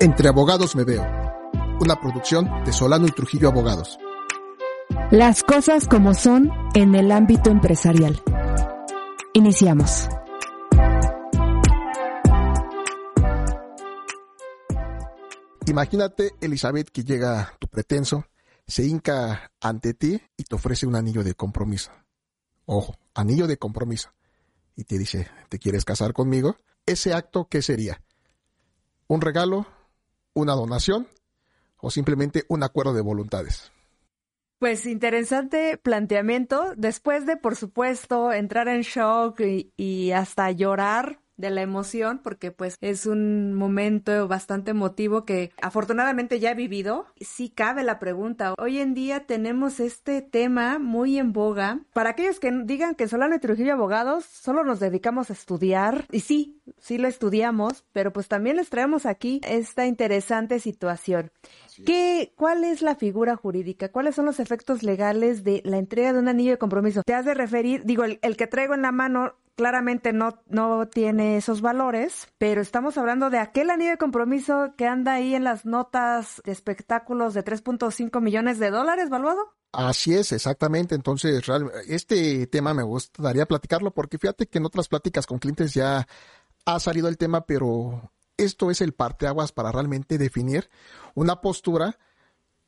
Entre Abogados Me Veo, una producción de Solano y Trujillo Abogados. Las cosas como son en el ámbito empresarial. Iniciamos. Imagínate, Elizabeth, que llega tu pretenso, se hinca ante ti y te ofrece un anillo de compromiso. Ojo, anillo de compromiso. Y te dice, ¿te quieres casar conmigo? Ese acto, ¿qué sería? ¿Un regalo? ¿Una donación? ¿O simplemente un acuerdo de voluntades? Pues interesante planteamiento. Después de, por supuesto, entrar en shock y, hasta llorar de la emoción, porque pues es un momento bastante emotivo que afortunadamente ya he vivido. Sí cabe la pregunta. Hoy en día tenemos este tema muy en boga. Para aquellos que digan que Solano y Trujillo Abogados solo nos dedicamos a estudiar, y sí, sí lo estudiamos, pero pues también les traemos aquí esta interesante situación. ¿Qué, ¿Cuál es la figura jurídica? ¿Cuáles son los efectos legales de la entrega de un anillo de compromiso? Te has de referir, digo, el, el que traigo en la mano claramente no, no tiene esos valores, pero estamos hablando de aquel anillo de compromiso que anda ahí en las notas de espectáculos de 3.5 millones de dólares, ¿valuado? Así es, exactamente. Entonces, este tema me gustaría platicarlo porque fíjate que en otras pláticas con clientes ya ha salido el tema, pero esto es el parteaguas para realmente definir una postura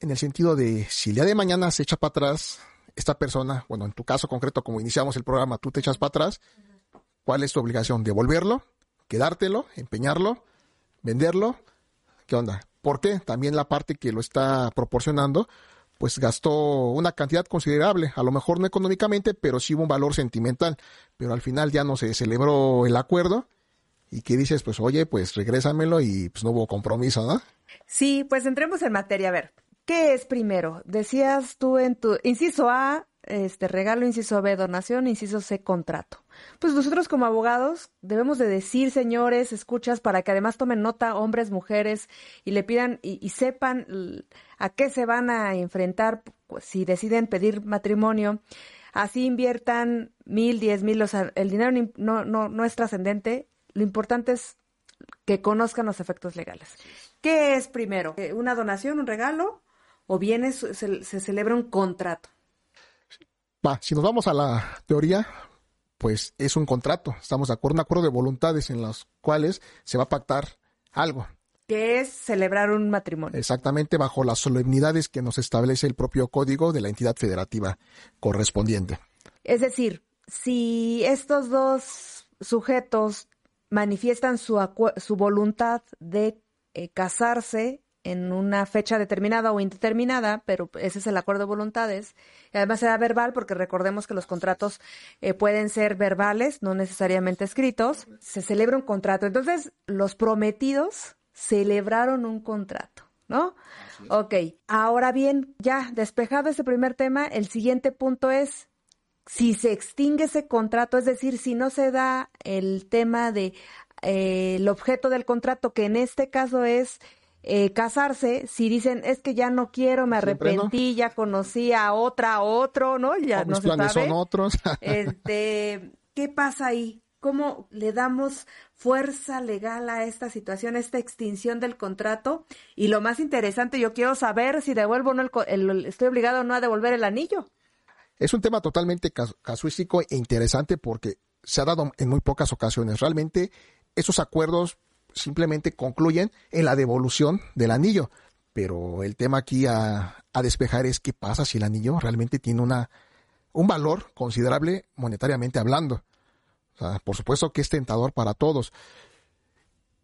en el sentido de si el día de mañana se echa para atrás esta persona, bueno, en tu caso concreto, como iniciamos el programa, tú te echas para atrás, ¿Cuál es tu obligación? ¿Devolverlo? ¿Quedártelo? ¿Empeñarlo? ¿Venderlo? ¿Qué onda? ¿Por qué? También la parte que lo está proporcionando, pues gastó una cantidad considerable, a lo mejor no económicamente, pero sí hubo un valor sentimental. Pero al final ya no se celebró el acuerdo y que dices, pues oye, pues regrésamelo y pues no hubo compromiso, ¿no? Sí, pues entremos en materia. A ver, ¿qué es primero? Decías tú en tu inciso A, este regalo, inciso B, donación, inciso C, contrato. Pues nosotros como abogados debemos de decir, señores, escuchas, para que además tomen nota hombres, mujeres, y le pidan y, sepan a qué se van a enfrentar pues, si deciden pedir matrimonio. Así inviertan mil, diez mil, o sea, el dinero no, no, no es trascendente. Lo importante es que conozcan los efectos legales. ¿Qué es primero? ¿Una donación, un regalo? ¿O bien se, se celebra un contrato? Va, si nos vamos a la teoría, pues es un contrato, estamos de acuerdo, un acuerdo de voluntades en los cuales se va a pactar algo. Que es celebrar un matrimonio. Exactamente, bajo las solemnidades que nos establece el propio código de la entidad federativa correspondiente. Es decir, si estos dos sujetos manifiestan su, su voluntad de eh, casarse en una fecha determinada o indeterminada, pero ese es el acuerdo de voluntades. además será verbal porque recordemos que los contratos eh, pueden ser verbales, no necesariamente escritos. Se celebra un contrato. Entonces, los prometidos celebraron un contrato, ¿no? Ok, ahora bien, ya despejado ese primer tema, el siguiente punto es si se extingue ese contrato, es decir, si no se da el tema de eh, el objeto del contrato, que en este caso es eh, casarse, si dicen es que ya no quiero, me arrepentí, ya conocí a otra, a otro, ¿no? Ya no mis planes son otros. este, ¿qué pasa ahí? ¿Cómo le damos fuerza legal a esta situación, esta extinción del contrato? Y lo más interesante, yo quiero saber si devuelvo o no el, estoy obligado o no a devolver el anillo. Es un tema totalmente casuístico e interesante porque se ha dado en muy pocas ocasiones. Realmente esos acuerdos simplemente concluyen en la devolución del anillo. Pero el tema aquí a, despejar es qué pasa si el anillo realmente tiene una, un valor considerable monetariamente hablando. por supuesto que es tentador para todos.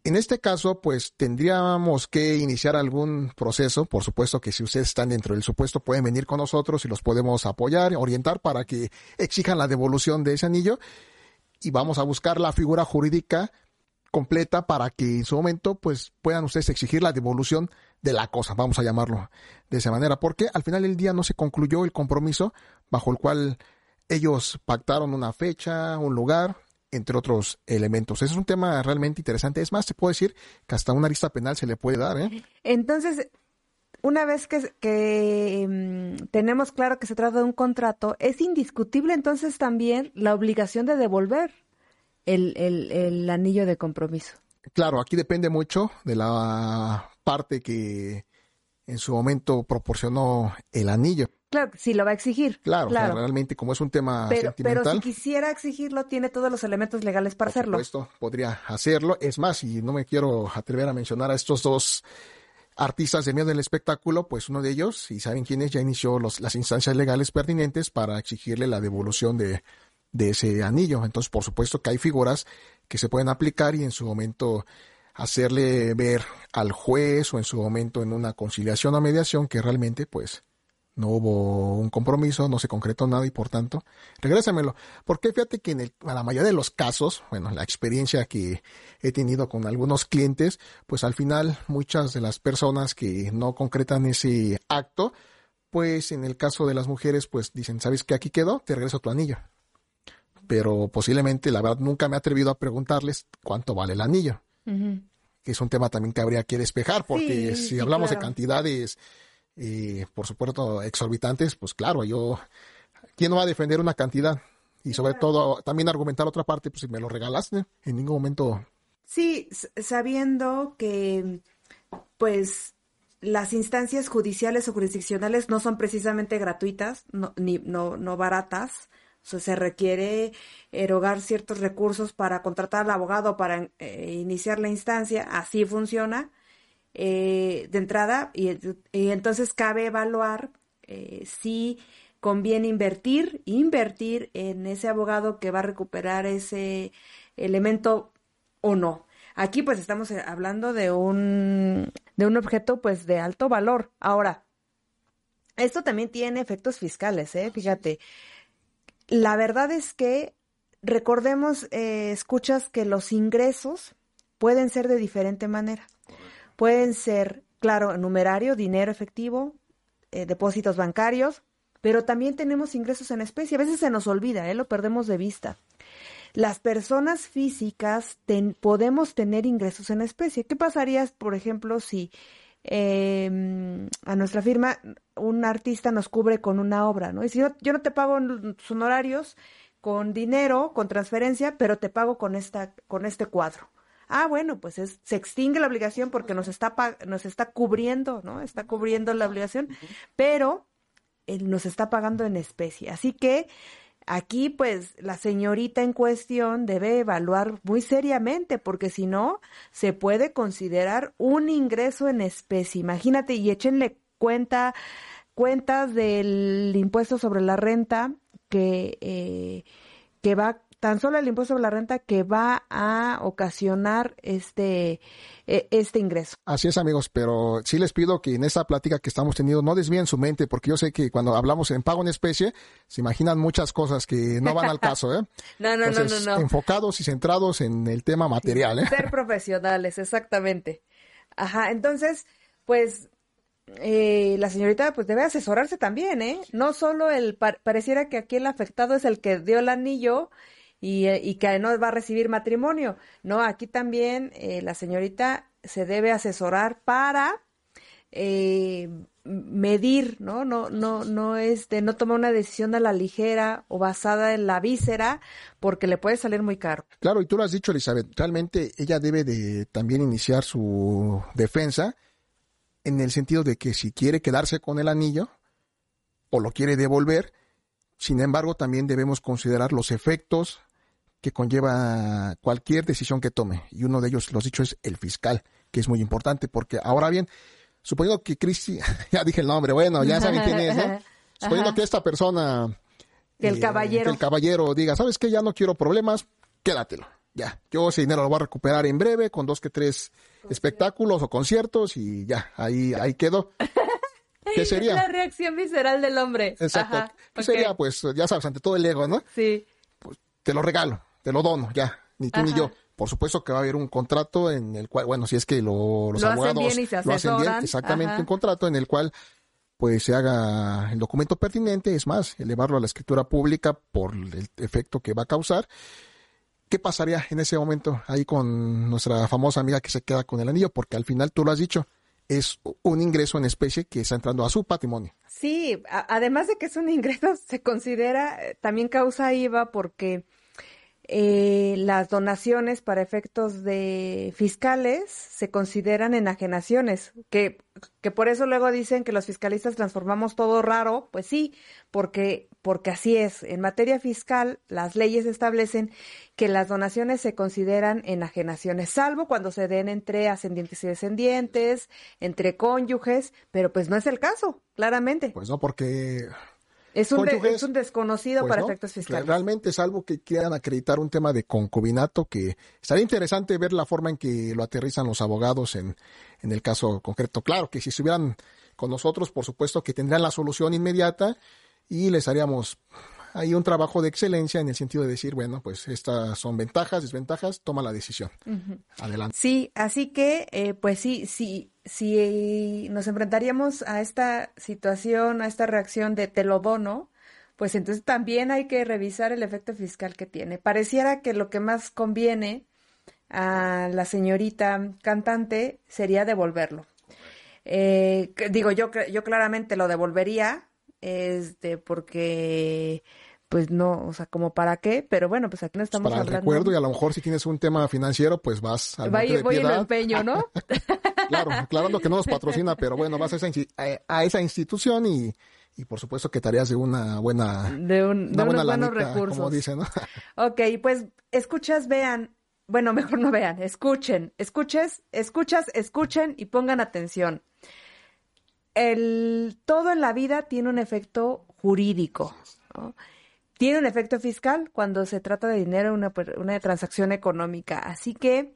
En este caso, pues tendríamos que iniciar algún proceso. Por supuesto que si ustedes están dentro del supuesto, pueden venir con nosotros y los podemos apoyar, orientar para que exijan la devolución de ese anillo. Y vamos a buscar la figura jurídica completa para que en su momento pues puedan ustedes exigir la devolución de la cosa, vamos a llamarlo de esa manera, porque al final del día no se concluyó el compromiso bajo el cual ellos pactaron una fecha, un lugar, entre otros elementos. Ese es un tema realmente interesante. Es más, se puede decir que hasta una lista penal se le puede dar. ¿eh? Entonces, una vez que, que mm, tenemos claro que se trata de un contrato, es indiscutible entonces también la obligación de devolver el, el, el anillo de compromiso. Claro, aquí depende mucho de la parte que en su momento proporcionó el anillo. Claro, sí lo va a exigir. Claro, claro. realmente como es un tema pero, sentimental. Pero si quisiera exigirlo, tiene todos los elementos legales para por hacerlo. Supuesto, podría hacerlo. Es más, y no me quiero atrever a mencionar a estos dos artistas de medio del espectáculo, pues uno de ellos, si saben quién es, ya inició los, las instancias legales pertinentes para exigirle la devolución de, de ese anillo. Entonces, por supuesto que hay figuras que se pueden aplicar y en su momento hacerle ver al juez o en su momento en una conciliación o mediación que realmente pues no hubo un compromiso, no se concretó nada y por tanto, regrésamelo. Porque fíjate que en, el, la mayoría de los casos, bueno, la experiencia que he tenido con algunos clientes, pues al final muchas de las personas que no concretan ese acto, pues en el caso de las mujeres, pues dicen, ¿sabes qué? Aquí quedó, te regreso tu anillo. Pero posiblemente, la verdad, nunca me he atrevido a preguntarles cuánto vale el anillo. Uh -huh. Que es un tema también que habría que despejar, porque sí, si sí, hablamos claro. de cantidades eh, por supuesto, exorbitantes, pues claro, yo, ¿quién no va a defender una cantidad? Y sobre todo, también argumentar otra parte, pues si me lo regalaste, en ningún momento. Sí, sabiendo que, pues, las instancias judiciales o jurisdiccionales no son precisamente gratuitas, no, ni, no, no baratas. Se requiere erogar ciertos recursos para contratar al abogado para eh, iniciar la instancia. Así funciona eh, de entrada y, y, entonces cabe evaluar eh, si conviene invertir, invertir en ese abogado que va a recuperar ese elemento o no. Aquí pues estamos hablando de un, de un objeto pues de alto valor. Ahora, esto también tiene efectos fiscales, ¿eh? Fíjate, la verdad es que recordemos, eh, escuchas que los ingresos pueden ser de diferente manera. Pueden ser, claro, numerario, dinero efectivo, eh, depósitos bancarios, pero también tenemos ingresos en especie. A veces se nos olvida, ¿eh? lo perdemos de vista. Las personas físicas ten, podemos tener ingresos en especie. ¿Qué pasaría, por ejemplo, si eh, a nuestra firma un artista nos cubre con una obra? ¿no? Y si yo, yo no te pago sus honorarios con dinero, con transferencia, pero te pago con, esta, con este cuadro. Ah, bueno, pues es, se extingue la obligación porque nos está, nos está cubriendo, ¿no? Está cubriendo la obligación, pero él nos está pagando en especie. Así que aquí, pues, la señorita en cuestión debe evaluar muy seriamente, porque si no, se puede considerar un ingreso en especie. Imagínate, y échenle cuenta, cuentas del impuesto sobre la renta que, eh, que va tan solo el impuesto sobre la renta que va a ocasionar este, este ingreso. Así es, amigos, pero sí les pido que en esta plática que estamos teniendo no desvíen su mente, porque yo sé que cuando hablamos en pago en especie, se imaginan muchas cosas que no van al caso, ¿eh? no, no, Entonces, no, no, no. Enfocados y centrados en el tema material, ¿eh? Ser profesionales, exactamente. Ajá, entonces, pues eh, la señorita pues debe asesorarse también, ¿eh? No solo el, par pareciera que aquí el afectado es el que dio el anillo y, y, que no va a recibir matrimonio. No, aquí también eh, la señorita se debe asesorar para eh, medir, ¿no? No, no, no este, no tomar una decisión a la ligera o basada en la víscera, porque le puede salir muy caro. Claro, y tú lo has dicho, Elizabeth, realmente ella debe de también iniciar su defensa en el sentido de que si quiere quedarse con el anillo o lo quiere devolver, sin embargo, también debemos considerar los efectos que conlleva cualquier decisión que tome. Y uno de ellos, los dicho, es el fiscal, que es muy importante, porque ahora bien, suponiendo que Cristi, ya dije el nombre, bueno, ya saben quién es, ¿no? Suponiendo que esta persona, que el eh, caballero, que el caballero diga, ¿sabes qué? Ya no quiero problemas, quédatelo. Ya, yo ese dinero lo voy a recuperar en breve con dos que tres espectáculos o conciertos y ya, ahí, ahí quedó. ¿Qué sería? La reacción visceral del hombre. Exacto. Ajá, ¿Qué okay. sería? Pues, ya sabes, ante todo el ego, ¿no? Sí. Pues te lo regalo, te lo dono, ya, ni tú Ajá. ni yo. Por supuesto que va a haber un contrato en el cual, bueno, si es que lo, los lo abogados hacen bien y se lo hacen bien, exactamente, Ajá. un contrato en el cual pues se haga el documento pertinente, es más, elevarlo a la escritura pública por el efecto que va a causar. ¿Qué pasaría en ese momento ahí con nuestra famosa amiga que se queda con el anillo? Porque al final tú lo has dicho, es un ingreso en especie que está entrando a su patrimonio. Sí, además de que es un ingreso, se considera, eh, también causa IVA porque eh, las donaciones para efectos de fiscales se consideran enajenaciones, que, que por eso luego dicen que los fiscalistas transformamos todo raro, pues sí, porque, porque así es. En materia fiscal, las leyes establecen que las donaciones se consideran enajenaciones, salvo cuando se den entre ascendientes y descendientes, entre cónyuges, pero pues no es el caso, claramente. Pues no, porque es un, es un desconocido pues para efectos fiscales. Realmente, salvo que quieran acreditar un tema de concubinato, que estaría interesante ver la forma en que lo aterrizan los abogados en, en el caso concreto. Claro que si estuvieran con nosotros, por supuesto que tendrían la solución inmediata y les haríamos ahí un trabajo de excelencia en el sentido de decir, bueno, pues estas son ventajas, desventajas, toma la decisión. Adelante. Sí, así que, eh, pues sí, sí, si nos enfrentaríamos a esta situación, a esta reacción de te lo dono, pues entonces también hay que revisar el efecto fiscal que tiene. Pareciera que lo que más conviene a la señorita cantante sería devolverlo. Eh, digo, yo, yo claramente lo devolvería, este, porque pues no, o sea, como para qué, pero bueno, pues aquí no estamos para hablando. el recuerdo y a lo mejor si tienes un tema financiero, pues vas al Va, de voy en empeño, ¿no? claro, aclarando que no nos patrocina, pero bueno, vas a esa, a esa institución y, y por supuesto que tareas de una buena de, un, de unos buenos recursos. como dicen, ¿no? ok, pues escuchas, vean, bueno, mejor no vean, escuchen, escuches, escuchas, escuchen y pongan atención. El, todo en la vida tiene un efecto jurídico. ¿no? tiene un efecto fiscal cuando se trata de dinero, una, una transacción económica. Así que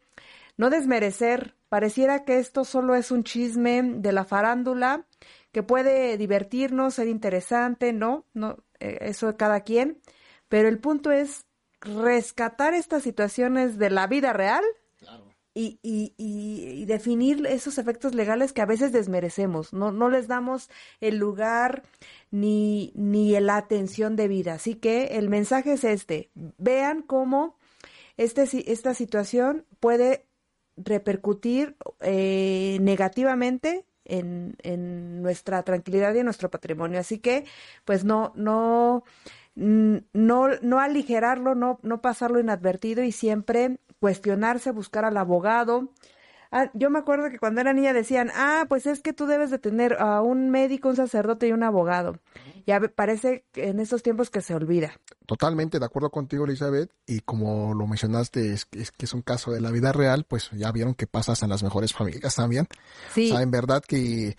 no desmerecer, pareciera que esto solo es un chisme de la farándula que puede divertirnos, ser interesante, ¿no? no eh, eso de cada quien. Pero el punto es rescatar estas situaciones de la vida real y, y, y, definir esos efectos legales que a veces desmerecemos, no, no les damos el lugar ni, ni la atención debida. Así que el mensaje es este, vean cómo este, esta situación puede repercutir eh, negativamente en, en, nuestra tranquilidad y en nuestro patrimonio. Así que, pues no, no, no, no aligerarlo, no, no pasarlo inadvertido y siempre cuestionarse, buscar al abogado. Ah, yo me acuerdo que cuando era niña decían, ah, pues es que tú debes de tener a un médico, un sacerdote y un abogado. Ya parece que en estos tiempos que se olvida. Totalmente de acuerdo contigo, Elizabeth. Y como lo mencionaste, es, es que es un caso de la vida real, pues ya vieron que pasas en las mejores familias también. Sí. O sea, en verdad que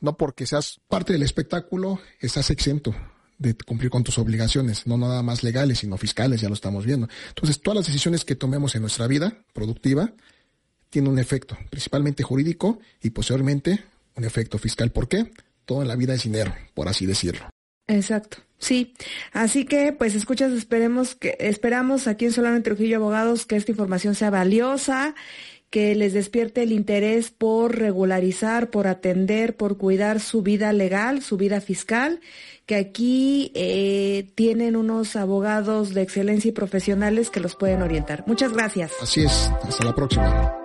no porque seas parte del espectáculo, estás exento de cumplir con tus obligaciones, no nada más legales, sino fiscales, ya lo estamos viendo. Entonces, todas las decisiones que tomemos en nuestra vida productiva tienen un efecto, principalmente jurídico y posteriormente un efecto fiscal. ¿Por qué? Todo en la vida es dinero, por así decirlo. Exacto. Sí, así que pues escuchas, esperemos que esperamos aquí en Solamente Trujillo Abogados que esta información sea valiosa que les despierte el interés por regularizar, por atender, por cuidar su vida legal, su vida fiscal, que aquí eh, tienen unos abogados de excelencia y profesionales que los pueden orientar. Muchas gracias. Así es, hasta la próxima.